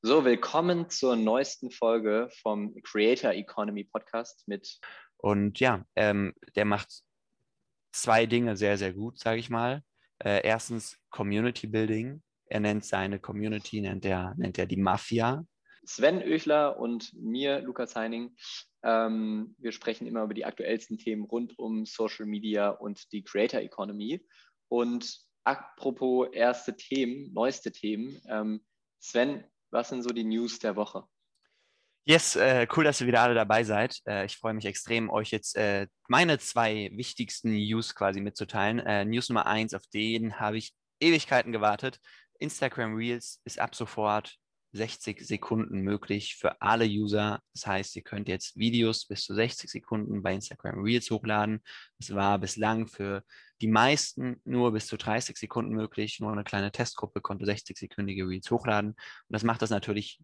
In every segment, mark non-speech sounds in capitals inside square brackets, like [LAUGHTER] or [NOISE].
So, willkommen zur neuesten Folge vom Creator Economy Podcast mit. Und ja, ähm, der macht zwei Dinge sehr, sehr gut, sage ich mal. Äh, erstens Community Building. Er nennt seine Community, nennt er, nennt er die Mafia. Sven Oechler und mir, Lukas Heining. Ähm, wir sprechen immer über die aktuellsten Themen rund um Social Media und die Creator Economy. Und apropos erste Themen, neueste Themen. Ähm, Sven, was sind so die News der Woche? Yes, äh, cool, dass ihr wieder alle dabei seid. Äh, ich freue mich extrem, euch jetzt äh, meine zwei wichtigsten News quasi mitzuteilen. Äh, News Nummer eins, auf den habe ich Ewigkeiten gewartet. Instagram Reels ist ab sofort 60 Sekunden möglich für alle User. Das heißt, ihr könnt jetzt Videos bis zu 60 Sekunden bei Instagram Reels hochladen. Das war bislang für die meisten nur bis zu 30 Sekunden möglich. Nur eine kleine Testgruppe konnte 60-sekündige Reels hochladen. Und das macht das natürlich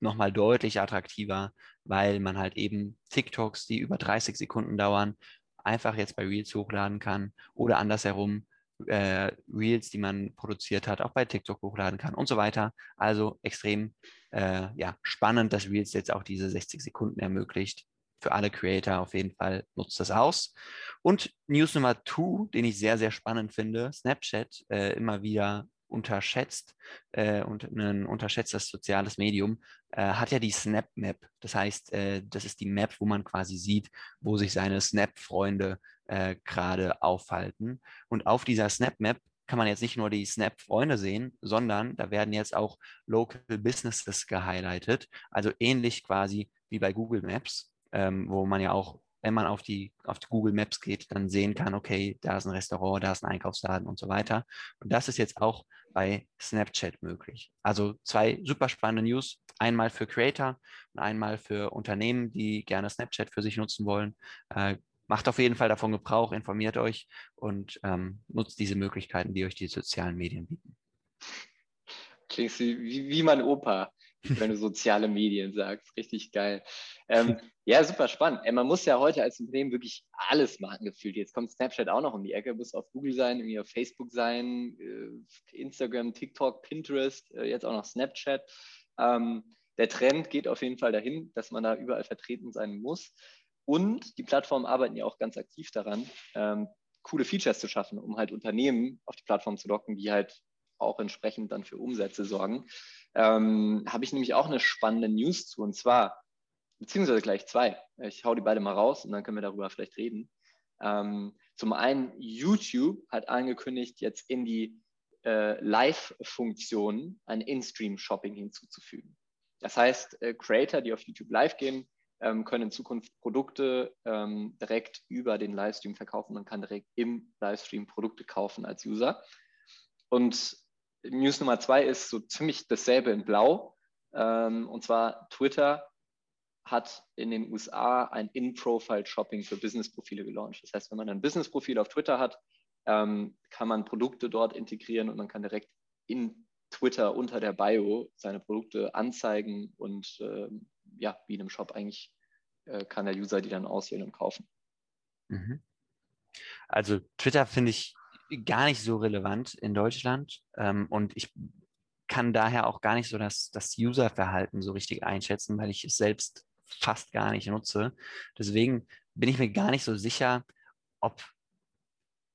nochmal deutlich attraktiver, weil man halt eben TikToks, die über 30 Sekunden dauern, einfach jetzt bei Reels hochladen kann oder andersherum äh, Reels, die man produziert hat, auch bei TikTok hochladen kann und so weiter. Also extrem äh, ja, spannend, dass Reels jetzt auch diese 60 Sekunden ermöglicht. Für alle Creator auf jeden Fall nutzt das aus. Und News Nummer 2, den ich sehr, sehr spannend finde, Snapchat äh, immer wieder unterschätzt äh, und ein unterschätztes soziales Medium, äh, hat ja die Snap Map. Das heißt, äh, das ist die Map, wo man quasi sieht, wo sich seine Snap-Freunde äh, gerade aufhalten. Und auf dieser Snap Map kann man jetzt nicht nur die Snap-Freunde sehen, sondern da werden jetzt auch Local Businesses gehighlightet. Also ähnlich quasi wie bei Google Maps, ähm, wo man ja auch wenn man auf die, auf die Google Maps geht, dann sehen kann, okay, da ist ein Restaurant, da ist ein Einkaufsladen und so weiter. Und das ist jetzt auch bei Snapchat möglich. Also zwei super spannende News. Einmal für Creator und einmal für Unternehmen, die gerne Snapchat für sich nutzen wollen. Äh, macht auf jeden Fall davon Gebrauch, informiert euch und ähm, nutzt diese Möglichkeiten, die euch die sozialen Medien bieten. Klingst wie, wie mein Opa wenn du soziale Medien sagst. Richtig geil. Ähm, ja, super spannend. Äh, man muss ja heute als Unternehmen wirklich alles machen gefühlt. Jetzt kommt Snapchat auch noch um die Ecke, muss auf Google sein, irgendwie auf Facebook sein, äh, Instagram, TikTok, Pinterest, äh, jetzt auch noch Snapchat. Ähm, der Trend geht auf jeden Fall dahin, dass man da überall vertreten sein muss. Und die Plattformen arbeiten ja auch ganz aktiv daran, ähm, coole Features zu schaffen, um halt Unternehmen auf die Plattform zu locken, die halt auch entsprechend dann für Umsätze sorgen ähm, habe ich nämlich auch eine spannende News zu. Und zwar, beziehungsweise gleich zwei. Ich hau die beide mal raus und dann können wir darüber vielleicht reden. Ähm, zum einen, YouTube hat angekündigt, jetzt in die äh, Live-Funktion ein In-Stream-Shopping hinzuzufügen. Das heißt, äh, Creator, die auf YouTube live gehen, ähm, können in Zukunft Produkte ähm, direkt über den Livestream verkaufen. Man kann direkt im Livestream Produkte kaufen als User. Und News Nummer zwei ist so ziemlich dasselbe in Blau. Ähm, und zwar Twitter hat in den USA ein In-Profile-Shopping für Business-Profile gelauncht. Das heißt, wenn man ein Business-Profil auf Twitter hat, ähm, kann man Produkte dort integrieren und man kann direkt in Twitter unter der Bio seine Produkte anzeigen und ähm, ja, wie in einem Shop eigentlich äh, kann der User die dann auswählen und kaufen. Mhm. Also Twitter finde ich gar nicht so relevant in Deutschland ähm, und ich kann daher auch gar nicht so das, das Userverhalten so richtig einschätzen, weil ich es selbst fast gar nicht nutze. Deswegen bin ich mir gar nicht so sicher, ob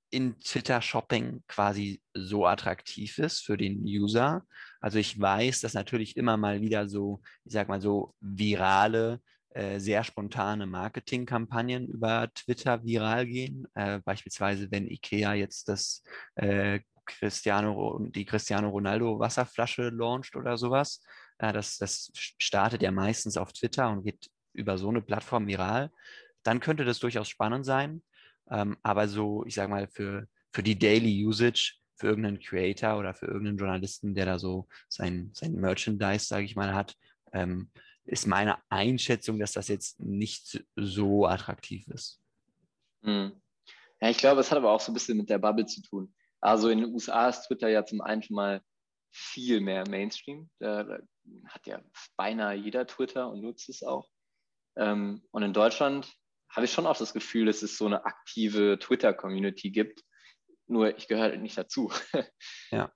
in Twitter Shopping quasi so attraktiv ist für den User. Also ich weiß, dass natürlich immer mal wieder so, ich sag mal so virale äh, sehr spontane Marketingkampagnen über Twitter viral gehen. Äh, beispielsweise, wenn IKEA jetzt das äh, Cristiano, die Cristiano Ronaldo Wasserflasche launcht oder sowas. Äh, das, das startet ja meistens auf Twitter und geht über so eine Plattform viral. Dann könnte das durchaus spannend sein. Ähm, aber so, ich sag mal, für, für die Daily Usage, für irgendeinen Creator oder für irgendeinen Journalisten, der da so sein, sein Merchandise, sage ich mal, hat, ähm, ist meine Einschätzung, dass das jetzt nicht so attraktiv ist. Hm. Ja, ich glaube, es hat aber auch so ein bisschen mit der Bubble zu tun. Also in den USA ist Twitter ja zum einen schon mal viel mehr Mainstream. Da hat ja beinahe jeder Twitter und nutzt es auch. Ähm, und in Deutschland habe ich schon auch das Gefühl, dass es so eine aktive Twitter-Community gibt. Nur ich gehöre halt nicht dazu. [LAUGHS] Ja.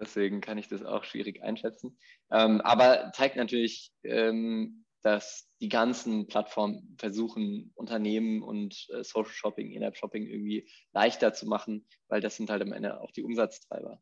Deswegen kann ich das auch schwierig einschätzen. Ähm, aber zeigt natürlich, ähm, dass die ganzen Plattformen versuchen, Unternehmen und äh, Social Shopping, In-App Shopping irgendwie leichter zu machen, weil das sind halt am Ende auch die Umsatztreiber.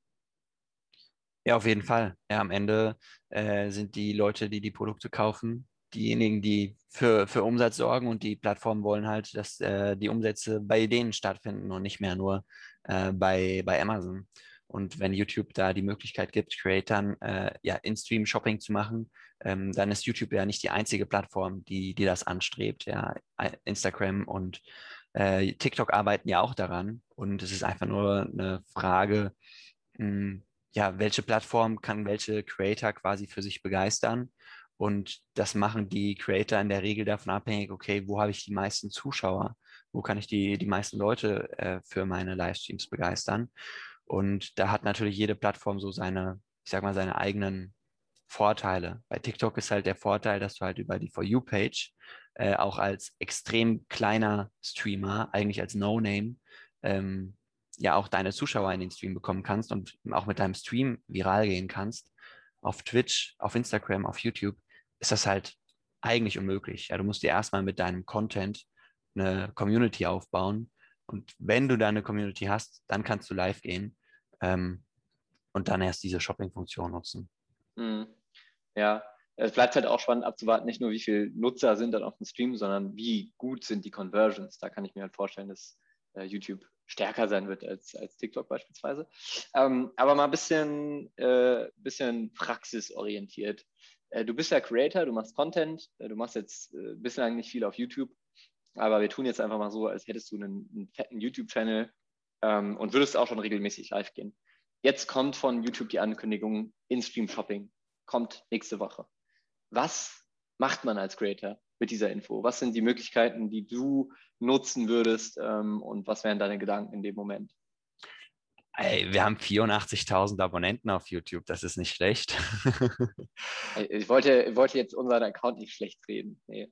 Ja, auf jeden Fall. Ja, am Ende äh, sind die Leute, die die Produkte kaufen, diejenigen, die für, für Umsatz sorgen und die Plattformen wollen halt, dass äh, die Umsätze bei denen stattfinden und nicht mehr nur äh, bei, bei Amazon. Und wenn YouTube da die Möglichkeit gibt, Creatern äh, ja, In-Stream-Shopping zu machen, ähm, dann ist YouTube ja nicht die einzige Plattform, die, die das anstrebt. Ja, Instagram und äh, TikTok arbeiten ja auch daran. Und es ist einfach nur eine Frage, mh, hm, ja, welche Plattform kann welche Creator quasi für sich begeistern und das machen die Creator in der Regel davon abhängig, okay, wo habe ich die meisten Zuschauer? Wo kann ich die, die meisten Leute äh, für meine Livestreams begeistern? Und da hat natürlich jede Plattform so seine, ich sag mal, seine eigenen Vorteile. Bei TikTok ist halt der Vorteil, dass du halt über die For You-Page äh, auch als extrem kleiner Streamer, eigentlich als No-Name, ähm, ja auch deine Zuschauer in den Stream bekommen kannst und auch mit deinem Stream viral gehen kannst. Auf Twitch, auf Instagram, auf YouTube ist das halt eigentlich unmöglich. Ja, du musst dir erstmal mit deinem Content eine Community aufbauen. Und wenn du da eine Community hast, dann kannst du live gehen ähm, und dann erst diese Shopping-Funktion nutzen. Mhm. Ja, es bleibt halt auch spannend abzuwarten, nicht nur wie viele Nutzer sind dann auf dem Stream, sondern wie gut sind die Conversions. Da kann ich mir halt vorstellen, dass äh, YouTube stärker sein wird als, als TikTok beispielsweise. Ähm, aber mal ein bisschen, äh, bisschen praxisorientiert. Äh, du bist ja Creator, du machst Content, äh, du machst jetzt äh, bislang nicht viel auf YouTube, aber wir tun jetzt einfach mal so, als hättest du einen, einen fetten YouTube-Channel ähm, und würdest auch schon regelmäßig live gehen. Jetzt kommt von YouTube die Ankündigung, In-Stream-Shopping kommt nächste Woche. Was macht man als Creator mit dieser Info? Was sind die Möglichkeiten, die du nutzen würdest ähm, und was wären deine Gedanken in dem Moment? Ey, wir haben 84.000 Abonnenten auf YouTube, das ist nicht schlecht. [LAUGHS] ich, wollte, wollte jetzt unseren Account nicht schlecht reden. Nee.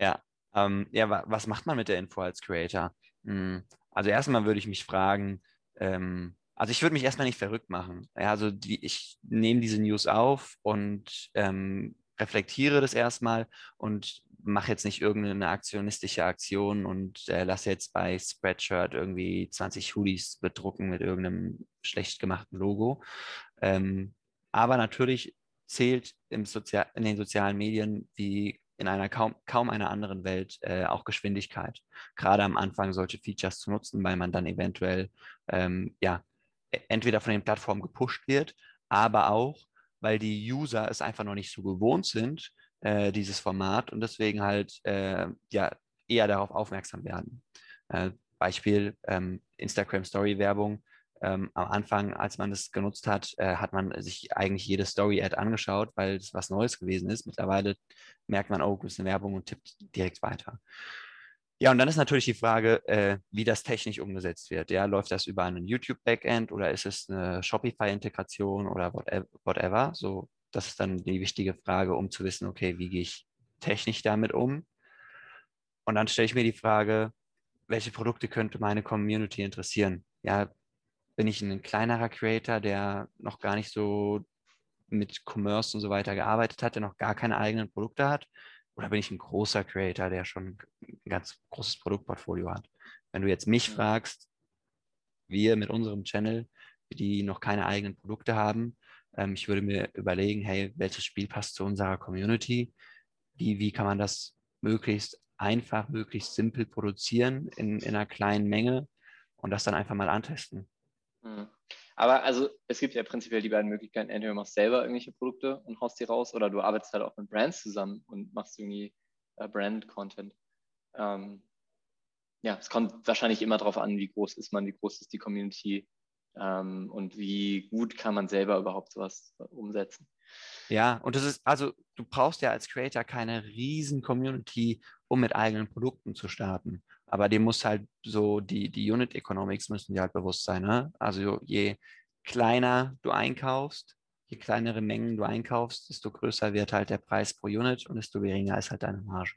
Ja, ähm, ja, was macht man mit der Info als Creator? Hm, also erstmal würde ich mich fragen, ähm, also ich würde mich erstmal nicht verrückt machen. Ja, also die, ich nehme diese News auf und ähm, reflektiere das erstmal und mache jetzt nicht irgendeine aktionistische Aktion und äh, lasse jetzt bei Spreadshirt irgendwie 20 Hoodies bedrucken mit irgendeinem schlecht gemachten Logo. Ähm, aber natürlich zählt im Sozial in den sozialen Medien wie in einer kaum, kaum einer anderen Welt äh, auch Geschwindigkeit. Gerade am Anfang solche Features zu nutzen, weil man dann eventuell ähm, ja, e-, entweder von den Plattformen gepusht wird, aber auch, weil die User es einfach noch nicht so gewohnt sind, äh, dieses Format und deswegen halt äh, ja eher darauf aufmerksam werden. Äh, Beispiel ähm, Instagram Story Werbung. Ähm, am Anfang, als man das genutzt hat, äh, hat man sich eigentlich jede Story-Ad angeschaut, weil es was Neues gewesen ist. Mittlerweile merkt man, oh, das ist eine Werbung und tippt direkt weiter. Ja, und dann ist natürlich die Frage, äh, wie das technisch umgesetzt wird. Ja, läuft das über einen YouTube-Backend oder ist es eine Shopify-Integration oder whatever? So das ist dann die wichtige Frage, um zu wissen, okay, wie gehe ich technisch damit um? Und dann stelle ich mir die Frage, welche Produkte könnte meine Community interessieren? Ja, bin ich ein kleinerer Creator, der noch gar nicht so mit Commerce und so weiter gearbeitet hat, der noch gar keine eigenen Produkte hat? Oder bin ich ein großer Creator, der schon ein ganz großes Produktportfolio hat? Wenn du jetzt mich fragst, wir mit unserem Channel, die noch keine eigenen Produkte haben, ähm, ich würde mir überlegen, hey, welches Spiel passt zu unserer Community? Wie, wie kann man das möglichst einfach, möglichst simpel produzieren in, in einer kleinen Menge und das dann einfach mal antesten? Mhm. Aber also es gibt ja prinzipiell die beiden Möglichkeiten, entweder du machst selber irgendwelche Produkte und haust die raus oder du arbeitest halt auch mit Brands zusammen und machst irgendwie äh, Brand-Content. Ähm, ja, es kommt wahrscheinlich immer darauf an, wie groß ist man, wie groß ist die Community, ähm, und wie gut kann man selber überhaupt sowas umsetzen. Ja, und das ist, also du brauchst ja als Creator keine riesen Community, um mit eigenen Produkten zu starten. Aber dir muss halt so, die, die Unit Economics müssen dir halt bewusst sein. Ne? Also je kleiner du einkaufst, je kleinere Mengen du einkaufst, desto größer wird halt der Preis pro Unit und desto geringer ist halt deine Marge.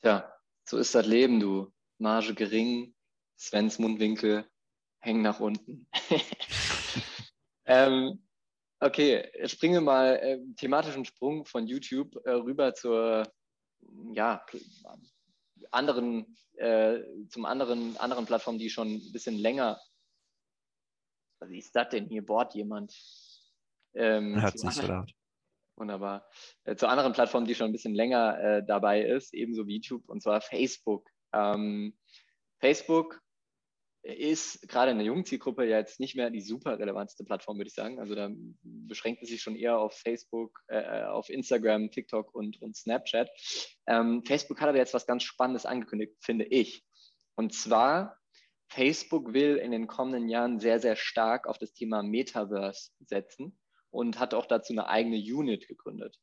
Tja, so ist das Leben, du. Marge gering, Svens Mundwinkel hängen nach unten. [LAUGHS] ähm, okay, springen wir mal äh, thematischen Sprung von YouTube äh, rüber zur ja, anderen, äh, zum anderen, anderen Plattform, die schon ein bisschen länger. Was ist das denn? Hier bohrt jemand. Ähm, Hört sich so laut. [LAUGHS] Wunderbar. Äh, zu anderen Plattformen, die schon ein bisschen länger äh, dabei ist, ebenso wie YouTube, und zwar Facebook. Ähm, Facebook ist gerade in der jungen Zielgruppe ja jetzt nicht mehr die super relevanteste Plattform, würde ich sagen. Also da beschränkt es sich schon eher auf Facebook, äh, auf Instagram, TikTok und, und Snapchat. Ähm, Facebook hat aber jetzt was ganz Spannendes angekündigt, finde ich. Und zwar, Facebook will in den kommenden Jahren sehr, sehr stark auf das Thema Metaverse setzen und hat auch dazu eine eigene Unit gegründet.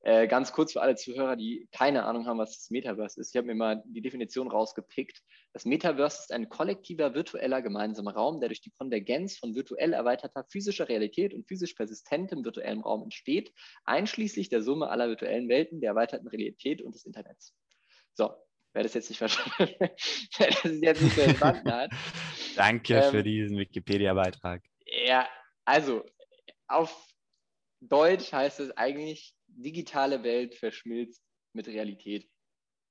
Äh, ganz kurz für alle Zuhörer, die keine Ahnung haben, was das Metaverse ist. Ich habe mir mal die Definition rausgepickt. Das Metaverse ist ein kollektiver virtueller gemeinsamer Raum, der durch die Konvergenz von virtuell erweiterter physischer Realität und physisch persistentem virtuellem Raum entsteht, einschließlich der Summe aller virtuellen Welten, der erweiterten Realität und des Internets. So, wer das jetzt nicht verstanden, [LAUGHS] wer das jetzt nicht verstanden hat. [LAUGHS] Danke ähm, für diesen Wikipedia-Beitrag. Ja, also auf Deutsch heißt es eigentlich, digitale Welt verschmilzt mit Realität.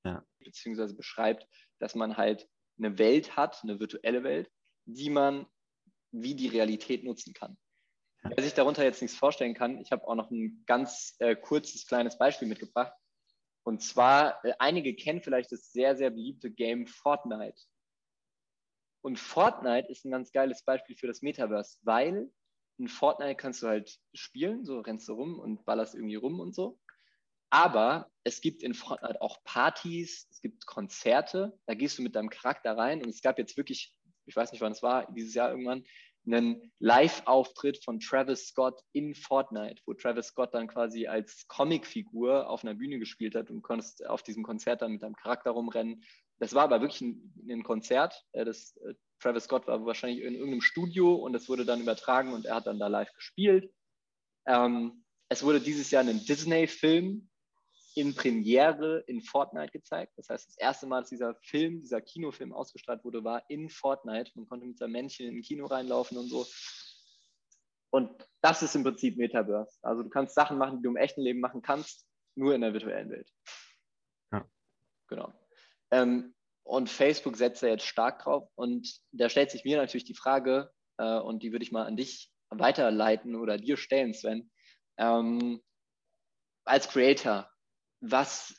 Ja. Beziehungsweise beschreibt, dass man halt eine Welt hat, eine virtuelle Welt, die man wie die Realität nutzen kann. Ja. Wer sich darunter jetzt nichts vorstellen kann, ich habe auch noch ein ganz äh, kurzes kleines Beispiel mitgebracht. Und zwar, äh, einige kennen vielleicht das sehr, sehr beliebte Game Fortnite. Und Fortnite ist ein ganz geiles Beispiel für das Metaverse, weil in Fortnite kannst du halt spielen, so rennst du rum und ballerst irgendwie rum und so. Aber es gibt in Fortnite auch Partys, es gibt Konzerte, da gehst du mit deinem Charakter rein und es gab jetzt wirklich, ich weiß nicht wann es war, dieses Jahr irgendwann, einen Live-Auftritt von Travis Scott in Fortnite, wo Travis Scott dann quasi als Comicfigur auf einer Bühne gespielt hat und konntest auf diesem Konzert dann mit deinem Charakter rumrennen. Das war aber wirklich ein, ein Konzert. Äh, das äh, Travis Scott war wahrscheinlich in irgendeinem Studio und es wurde dann übertragen und er hat dann da live gespielt. Ähm, es wurde dieses Jahr ein Disney-Film in Premiere in Fortnite gezeigt. Das heißt, das erste Mal, dass dieser Film, dieser Kinofilm ausgestrahlt wurde, war in Fortnite. Man konnte mit seinem Männchen in ein Kino reinlaufen und so. Und das ist im Prinzip Metaverse. Also du kannst Sachen machen, die du im echten Leben machen kannst, nur in der virtuellen Welt. Ja. Genau. Ähm, und Facebook setzt da jetzt stark drauf. Und da stellt sich mir natürlich die Frage, äh, und die würde ich mal an dich weiterleiten oder dir stellen, Sven. Ähm, als Creator, was,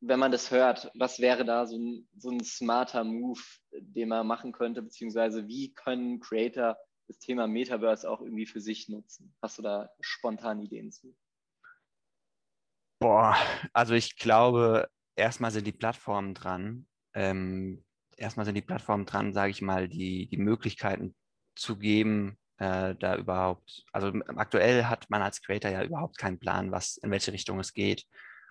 wenn man das hört, was wäre da so ein, so ein smarter Move, den man machen könnte, beziehungsweise wie können Creator das Thema Metaverse auch irgendwie für sich nutzen? Hast du da spontan Ideen zu? Boah, also ich glaube, erstmal sind die Plattformen dran, ähm, erstmal sind die Plattformen dran, sage ich mal, die, die Möglichkeiten zu geben, äh, da überhaupt, also aktuell hat man als Creator ja überhaupt keinen Plan, was, in welche Richtung es geht.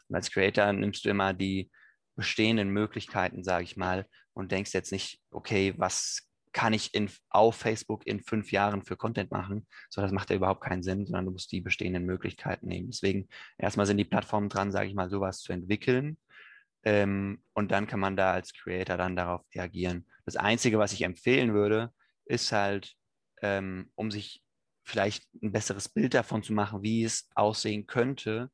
Und als Creator nimmst du immer die bestehenden Möglichkeiten, sage ich mal, und denkst jetzt nicht, okay, was kann ich in, auf Facebook in fünf Jahren für Content machen? So, das macht ja überhaupt keinen Sinn, sondern du musst die bestehenden Möglichkeiten nehmen. Deswegen erstmal sind die Plattformen dran, sage ich mal, sowas zu entwickeln ähm, und dann kann man da als Creator dann darauf reagieren. Das Einzige, was ich empfehlen würde, ist halt, ähm, um sich vielleicht ein besseres Bild davon zu machen, wie es aussehen könnte,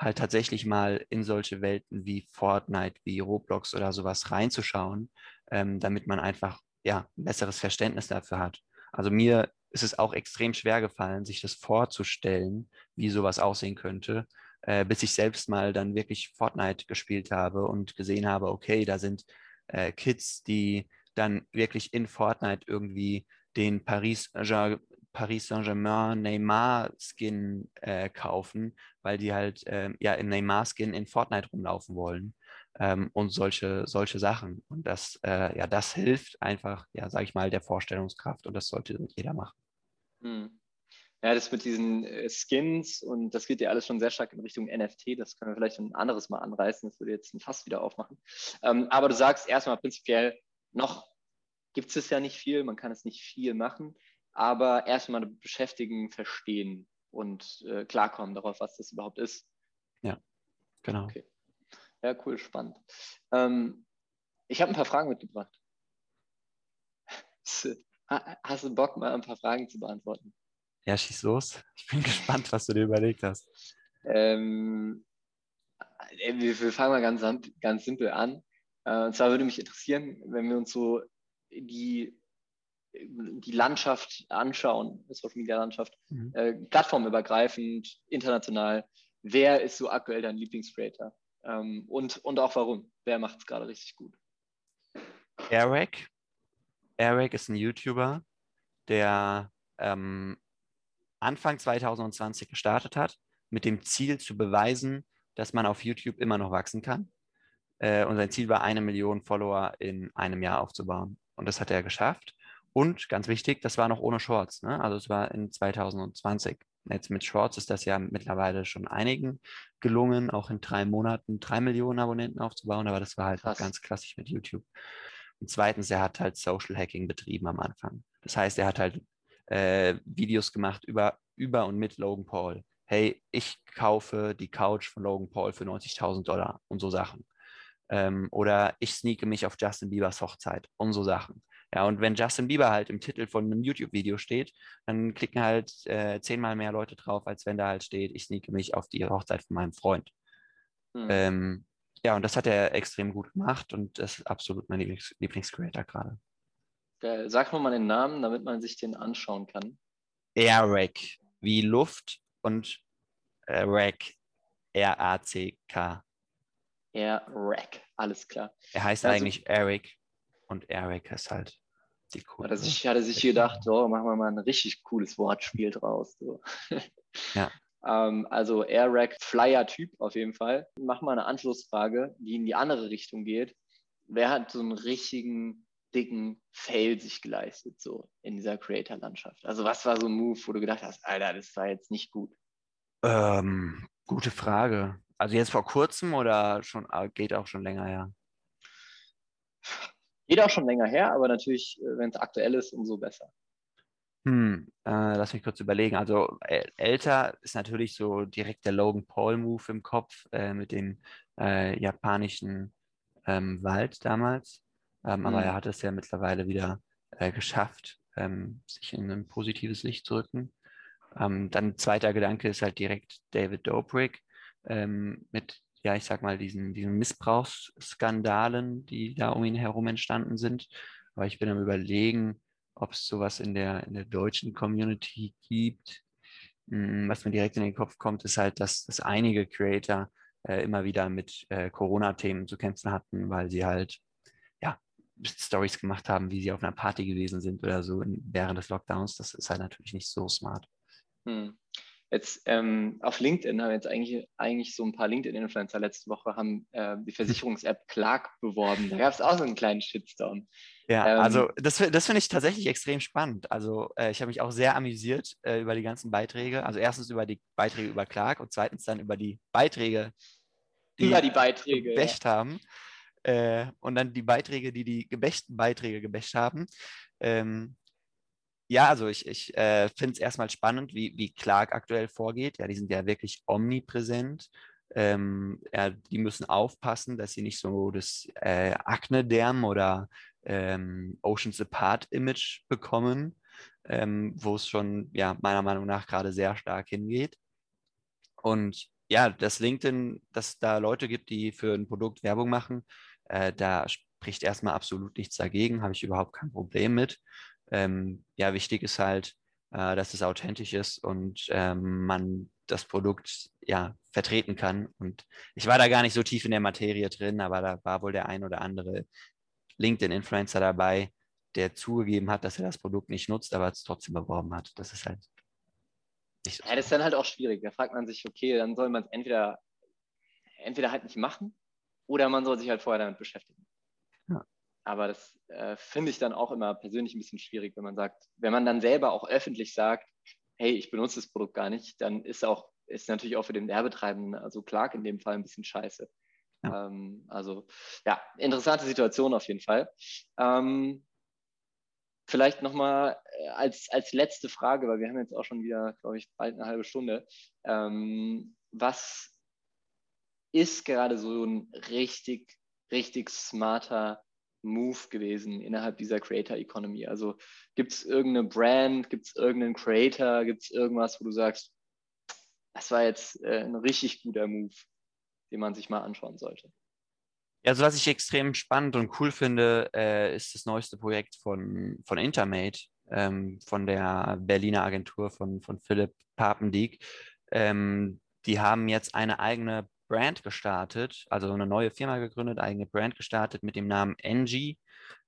halt tatsächlich mal in solche Welten wie Fortnite, wie Roblox oder sowas reinzuschauen, ähm, damit man einfach ja, ein besseres Verständnis dafür hat. Also mir ist es auch extrem schwer gefallen, sich das vorzustellen, wie sowas aussehen könnte äh, bis ich selbst mal dann wirklich Fortnite gespielt habe und gesehen habe, okay, da sind äh, Kids, die dann wirklich in Fortnite irgendwie den Paris, Paris Saint-Germain Neymar-Skin äh, kaufen, weil die halt äh, ja im Neymar-Skin in Fortnite rumlaufen wollen. Ähm, und solche, solche Sachen. Und das, äh, ja, das hilft einfach, ja, sage ich mal, der Vorstellungskraft und das sollte jeder machen. Hm. Ja, das mit diesen äh, Skins und das geht ja alles schon sehr stark in Richtung NFT. Das können wir vielleicht ein anderes Mal anreißen. Das würde jetzt ein Fass wieder aufmachen. Ähm, aber du sagst erstmal prinzipiell, noch gibt es ja nicht viel, man kann es nicht viel machen, aber erstmal beschäftigen, verstehen und äh, klarkommen darauf, was das überhaupt ist. Ja, genau. Okay. Ja, cool, spannend. Ähm, ich habe ein paar Fragen mitgebracht. [LAUGHS] Hast du Bock, mal ein paar Fragen zu beantworten? Ja, schieß los. Ich bin [LAUGHS] gespannt, was du dir überlegt hast. Ähm, äh, wir, wir fangen mal ganz, ganz simpel an. Äh, und zwar würde mich interessieren, wenn wir uns so die, die Landschaft anschauen, die Social Media Landschaft, mhm. äh, plattformübergreifend, international, wer ist so aktuell dein Lieblingscreator? Ähm, und, und auch warum? Wer macht es gerade richtig gut? Eric. Eric ist ein YouTuber, der ähm, Anfang 2020 gestartet hat, mit dem Ziel zu beweisen, dass man auf YouTube immer noch wachsen kann. Äh, und sein Ziel war, eine Million Follower in einem Jahr aufzubauen. Und das hat er geschafft. Und ganz wichtig, das war noch ohne Shorts. Ne? Also es war in 2020. Jetzt mit Shorts ist das ja mittlerweile schon einigen gelungen, auch in drei Monaten drei Millionen Abonnenten aufzubauen. Aber das war halt Krass. ganz klassisch mit YouTube. Und zweitens, er hat halt Social Hacking betrieben am Anfang. Das heißt, er hat halt äh, Videos gemacht über, über und mit Logan Paul. Hey, ich kaufe die Couch von Logan Paul für 90.000 Dollar und so Sachen. Ähm, oder ich sneake mich auf Justin Biebers Hochzeit und so Sachen. Ja, und wenn Justin Bieber halt im Titel von einem YouTube-Video steht, dann klicken halt äh, zehnmal mehr Leute drauf, als wenn da halt steht, ich sneake mich auf die Hochzeit von meinem Freund. Mhm. Ähm, ja, und das hat er extrem gut gemacht und das ist absolut mein Lieblings Lieblingscreator gerade. Geil. Sag mal den Namen, damit man sich den anschauen kann. Airrack, wie Luft und äh, Rack, R-A-C-K. Airrack, alles klar. Er heißt also, eigentlich Eric und Eric ist halt die coole. Hat sich, hat er sich gedacht, so, machen wir mal ein richtig cooles Wortspiel draus. So. [LAUGHS] Ja. ähm, also Airrack, Flyer-Typ auf jeden Fall. Mach mal eine Anschlussfrage, die in die andere Richtung geht. Wer hat so einen richtigen dicken Fail sich geleistet, so in dieser Creator-Landschaft? Also was war so ein Move, wo du gedacht hast, Alter, das war jetzt nicht gut? Ähm, gute Frage. Also jetzt vor kurzem oder schon ah, geht auch schon länger her? Geht auch schon länger her, aber natürlich, äh, wenn es aktuell ist, umso besser. Hm, äh, lass mich kurz überlegen. Also älter ist natürlich so direkt der Logan Paul Move im Kopf äh, mit dem äh, japanischen ähm, Wald damals. Ähm, mhm. Aber er hat es ja mittlerweile wieder äh, geschafft, ähm, sich in ein positives Licht zu rücken. Ähm, dann zweiter Gedanke ist halt direkt David Dobrik ähm, mit, ja, ich sag mal, diesen, diesen Missbrauchsskandalen, die da um ihn herum entstanden sind. Aber ich bin am überlegen, ob es sowas in der, in der deutschen Community gibt. Hm, was mir direkt in den Kopf kommt, ist halt, dass, dass einige Creator äh, immer wieder mit äh, Corona-Themen zu kämpfen hatten, weil sie halt Stories gemacht haben, wie sie auf einer Party gewesen sind oder so während des Lockdowns. Das ist halt natürlich nicht so smart. Hm. Jetzt ähm, auf LinkedIn haben jetzt eigentlich, eigentlich so ein paar LinkedIn-Influencer letzte Woche haben äh, die Versicherungs-App [LAUGHS] Clark beworben. Da gab es auch so einen kleinen Shitstorm. Ja, ähm, also das, das finde ich tatsächlich extrem spannend. Also äh, ich habe mich auch sehr amüsiert äh, über die ganzen Beiträge. Also erstens über die Beiträge über Clark und zweitens dann über die Beiträge, die, über die Beiträge ja. haben äh, und dann die Beiträge, die die gebächten Beiträge gebächt haben. Ähm, ja, also ich, ich äh, finde es erstmal spannend, wie, wie Clark aktuell vorgeht. Ja, die sind ja wirklich omnipräsent. Ähm, ja, die müssen aufpassen, dass sie nicht so das äh, Akne-Derm oder ähm, Oceans Apart-Image bekommen, ähm, wo es schon ja, meiner Meinung nach gerade sehr stark hingeht. Und ja, dass LinkedIn, dass da Leute gibt, die für ein Produkt Werbung machen, äh, da spricht erstmal absolut nichts dagegen, habe ich überhaupt kein Problem mit. Ähm, ja, wichtig ist halt, äh, dass es authentisch ist und ähm, man das Produkt ja vertreten kann. Und ich war da gar nicht so tief in der Materie drin, aber da war wohl der ein oder andere LinkedIn-Influencer dabei, der zugegeben hat, dass er das Produkt nicht nutzt, aber es trotzdem beworben hat. Das ist halt. Ja, das ist dann halt auch schwierig. Da fragt man sich, okay, dann soll man es entweder, entweder halt nicht machen oder man soll sich halt vorher damit beschäftigen. Ja. Aber das äh, finde ich dann auch immer persönlich ein bisschen schwierig, wenn man sagt, wenn man dann selber auch öffentlich sagt, hey, ich benutze das Produkt gar nicht, dann ist auch, ist natürlich auch für den Werbetreibenden, also Clark in dem Fall ein bisschen scheiße. Ja. Ähm, also ja, interessante Situation auf jeden Fall. Ähm, vielleicht nochmal äh, als, als letzte Frage, weil wir haben jetzt auch schon wieder, glaube ich, bald eine halbe Stunde. Ähm, was ist gerade so ein richtig, richtig smarter Move gewesen innerhalb dieser Creator Economy? Also gibt es irgendeine Brand, gibt es irgendeinen Creator, gibt es irgendwas, wo du sagst, das war jetzt äh, ein richtig guter Move, den man sich mal anschauen sollte? Also was ich extrem spannend und cool finde, äh, ist das neueste Projekt von, von Intermate, ähm, von der Berliner Agentur von, von Philipp Papendieck. Ähm, die haben jetzt eine eigene Brand gestartet, also eine neue Firma gegründet, eigene Brand gestartet mit dem Namen Engie.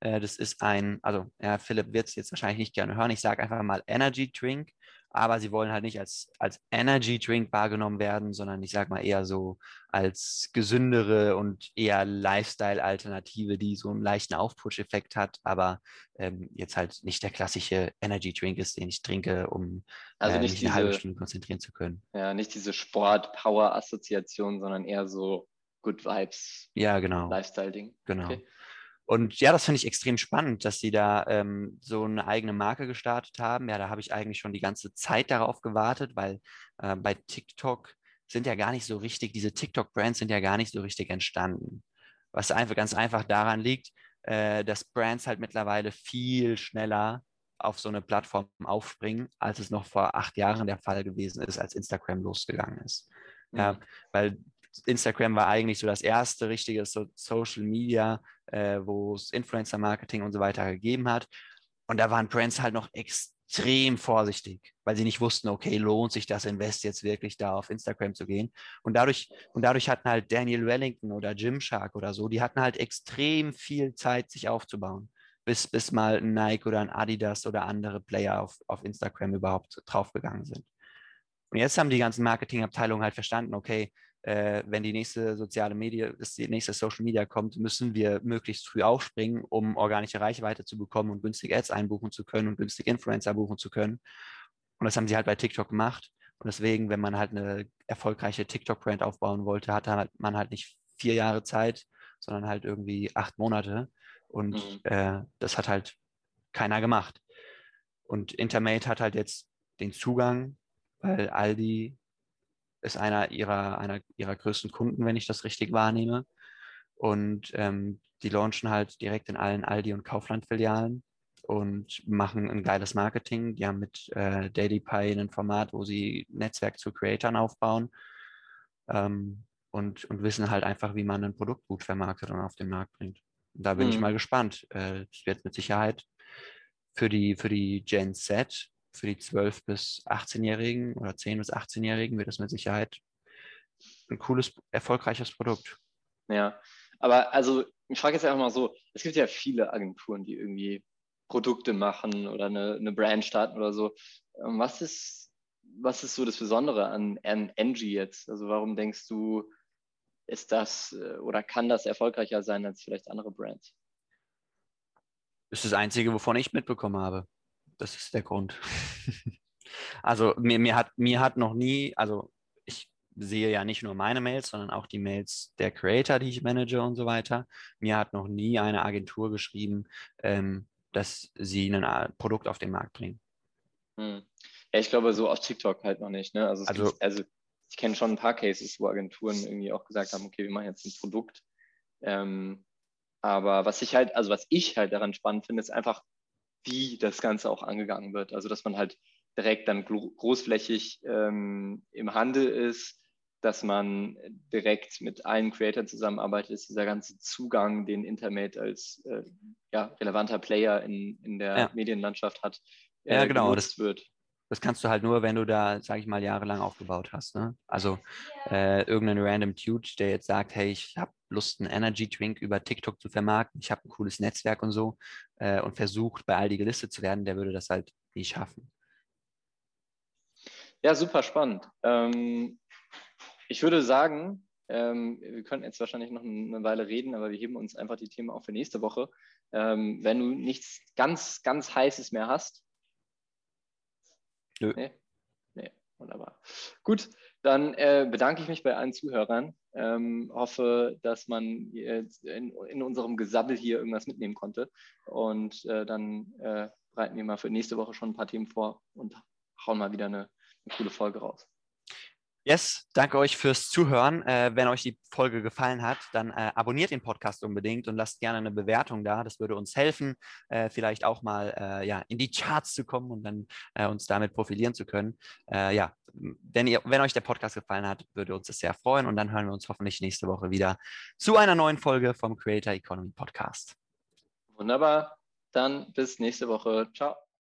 Äh, das ist ein, also ja, Philipp wird es jetzt wahrscheinlich nicht gerne hören, ich sage einfach mal Energy Drink aber sie wollen halt nicht als, als Energy Drink wahrgenommen werden, sondern ich sage mal eher so als gesündere und eher Lifestyle-Alternative, die so einen leichten Aufputsch-Effekt hat, aber ähm, jetzt halt nicht der klassische Energy Drink ist, den ich trinke, um also äh, nicht mich diese, eine halbe Stunde konzentrieren zu können. Ja, nicht diese Sport-Power-Assoziation, sondern eher so Good Vibes. Ja, genau. Lifestyle-Ding. Genau. Okay. Und ja, das finde ich extrem spannend, dass sie da ähm, so eine eigene Marke gestartet haben. Ja, da habe ich eigentlich schon die ganze Zeit darauf gewartet, weil äh, bei TikTok sind ja gar nicht so richtig, diese TikTok-Brands sind ja gar nicht so richtig entstanden. Was einfach ganz einfach daran liegt, äh, dass Brands halt mittlerweile viel schneller auf so eine Plattform aufspringen, als es noch vor acht Jahren der Fall gewesen ist, als Instagram losgegangen ist. Mhm. Ja, weil Instagram war eigentlich so das erste richtige so Social Media, äh, wo es Influencer-Marketing und so weiter gegeben hat. Und da waren Brands halt noch extrem vorsichtig, weil sie nicht wussten, okay, lohnt sich das Invest jetzt wirklich da auf Instagram zu gehen. Und dadurch, und dadurch hatten halt Daniel Wellington oder Gymshark oder so, die hatten halt extrem viel Zeit, sich aufzubauen, bis, bis mal ein Nike oder ein Adidas oder andere Player auf, auf Instagram überhaupt draufgegangen sind. Und jetzt haben die ganzen Marketingabteilungen halt verstanden, okay, äh, wenn die nächste soziale Media, das die nächste Social Media kommt, müssen wir möglichst früh aufspringen, um organische Reichweite zu bekommen und günstig Ads einbuchen zu können und günstig Influencer buchen zu können. Und das haben sie halt bei TikTok gemacht. Und deswegen, wenn man halt eine erfolgreiche TikTok-Brand aufbauen wollte, hatte halt man halt nicht vier Jahre Zeit, sondern halt irgendwie acht Monate. Und mhm. äh, das hat halt keiner gemacht. Und Intermate hat halt jetzt den Zugang, weil Aldi ist einer ihrer, einer ihrer größten Kunden, wenn ich das richtig wahrnehme. Und ähm, die launchen halt direkt in allen Aldi- und Kaufland-Filialen und machen ein geiles Marketing. Die haben mit äh, DailyPie ein Format, wo sie Netzwerk zu Creatoren aufbauen ähm, und, und wissen halt einfach, wie man ein Produkt gut vermarktet und auf den Markt bringt. Und da bin mhm. ich mal gespannt. Äh, es wird mit Sicherheit für die, für die Gen Z für die 12- bis 18-Jährigen oder 10- bis 18-Jährigen wird das mit Sicherheit ein cooles, erfolgreiches Produkt. Ja, aber also ich frage jetzt einfach mal so, es gibt ja viele Agenturen, die irgendwie Produkte machen oder eine, eine Brand starten oder so. Ähm, was ist, was ist so das Besondere an, an Engie jetzt? Also warum denkst du, ist das äh, oder kann das erfolgreicher sein als vielleicht andere Brands? Das ist das Einzige, wovon ich mitbekommen habe. Das ist der Grund. [LAUGHS] also mir, mir, hat, mir hat noch nie, also ich sehe ja nicht nur meine Mails, sondern auch die Mails der Creator, die ich manage und so weiter. Mir hat noch nie eine Agentur geschrieben, ähm, dass sie ein äh, Produkt auf den Markt bringen. Hm. Ja, ich glaube, so auf TikTok halt noch nicht. Ne? Also, also, gibt, also ich kenne schon ein paar Cases, wo Agenturen irgendwie auch gesagt haben, okay, wir machen jetzt ein Produkt. Ähm, aber was ich halt, also was ich halt daran spannend finde, ist einfach, wie das Ganze auch angegangen wird. Also dass man halt direkt dann großflächig ähm, im Handel ist, dass man direkt mit allen Creatoren zusammenarbeitet, ist dieser ganze Zugang, den Intermate als äh, ja, relevanter Player in, in der ja. Medienlandschaft hat, äh, ja, genau, das wird. Das kannst du halt nur, wenn du da, sage ich mal, jahrelang aufgebaut hast. Ne? Also äh, irgendein random Dude, der jetzt sagt, hey, ich habe Lust, einen Energy Drink über TikTok zu vermarkten, ich habe ein cooles Netzwerk und so äh, und versucht, bei Aldi gelistet zu werden, der würde das halt nie schaffen. Ja, super spannend. Ähm, ich würde sagen, ähm, wir könnten jetzt wahrscheinlich noch eine Weile reden, aber wir heben uns einfach die Themen auf für nächste Woche. Ähm, wenn du nichts ganz, ganz Heißes mehr hast, Nö. Nee? Nee, wunderbar. Gut, dann äh, bedanke ich mich bei allen Zuhörern. Ähm, hoffe, dass man in, in, unserem Gesabbel hier irgendwas mitnehmen konnte. Und äh, dann äh, bereiten wir mal für nächste Woche schon ein paar Themen vor und hauen mal wieder eine, eine coole Folge raus. Yes, danke euch fürs Zuhören. Äh, wenn euch die Folge gefallen hat, dann äh, abonniert den Podcast unbedingt und lasst gerne eine Bewertung da. Das würde uns helfen, äh, vielleicht auch mal äh, ja, in die Charts zu kommen und dann äh, uns damit profilieren zu können. Äh, ja, wenn, ihr, wenn euch der Podcast gefallen hat, würde uns das sehr freuen und dann hören wir uns hoffentlich nächste Woche wieder zu einer neuen Folge vom Creator Economy Podcast. Wunderbar. Dann bis nächste Woche. Ciao.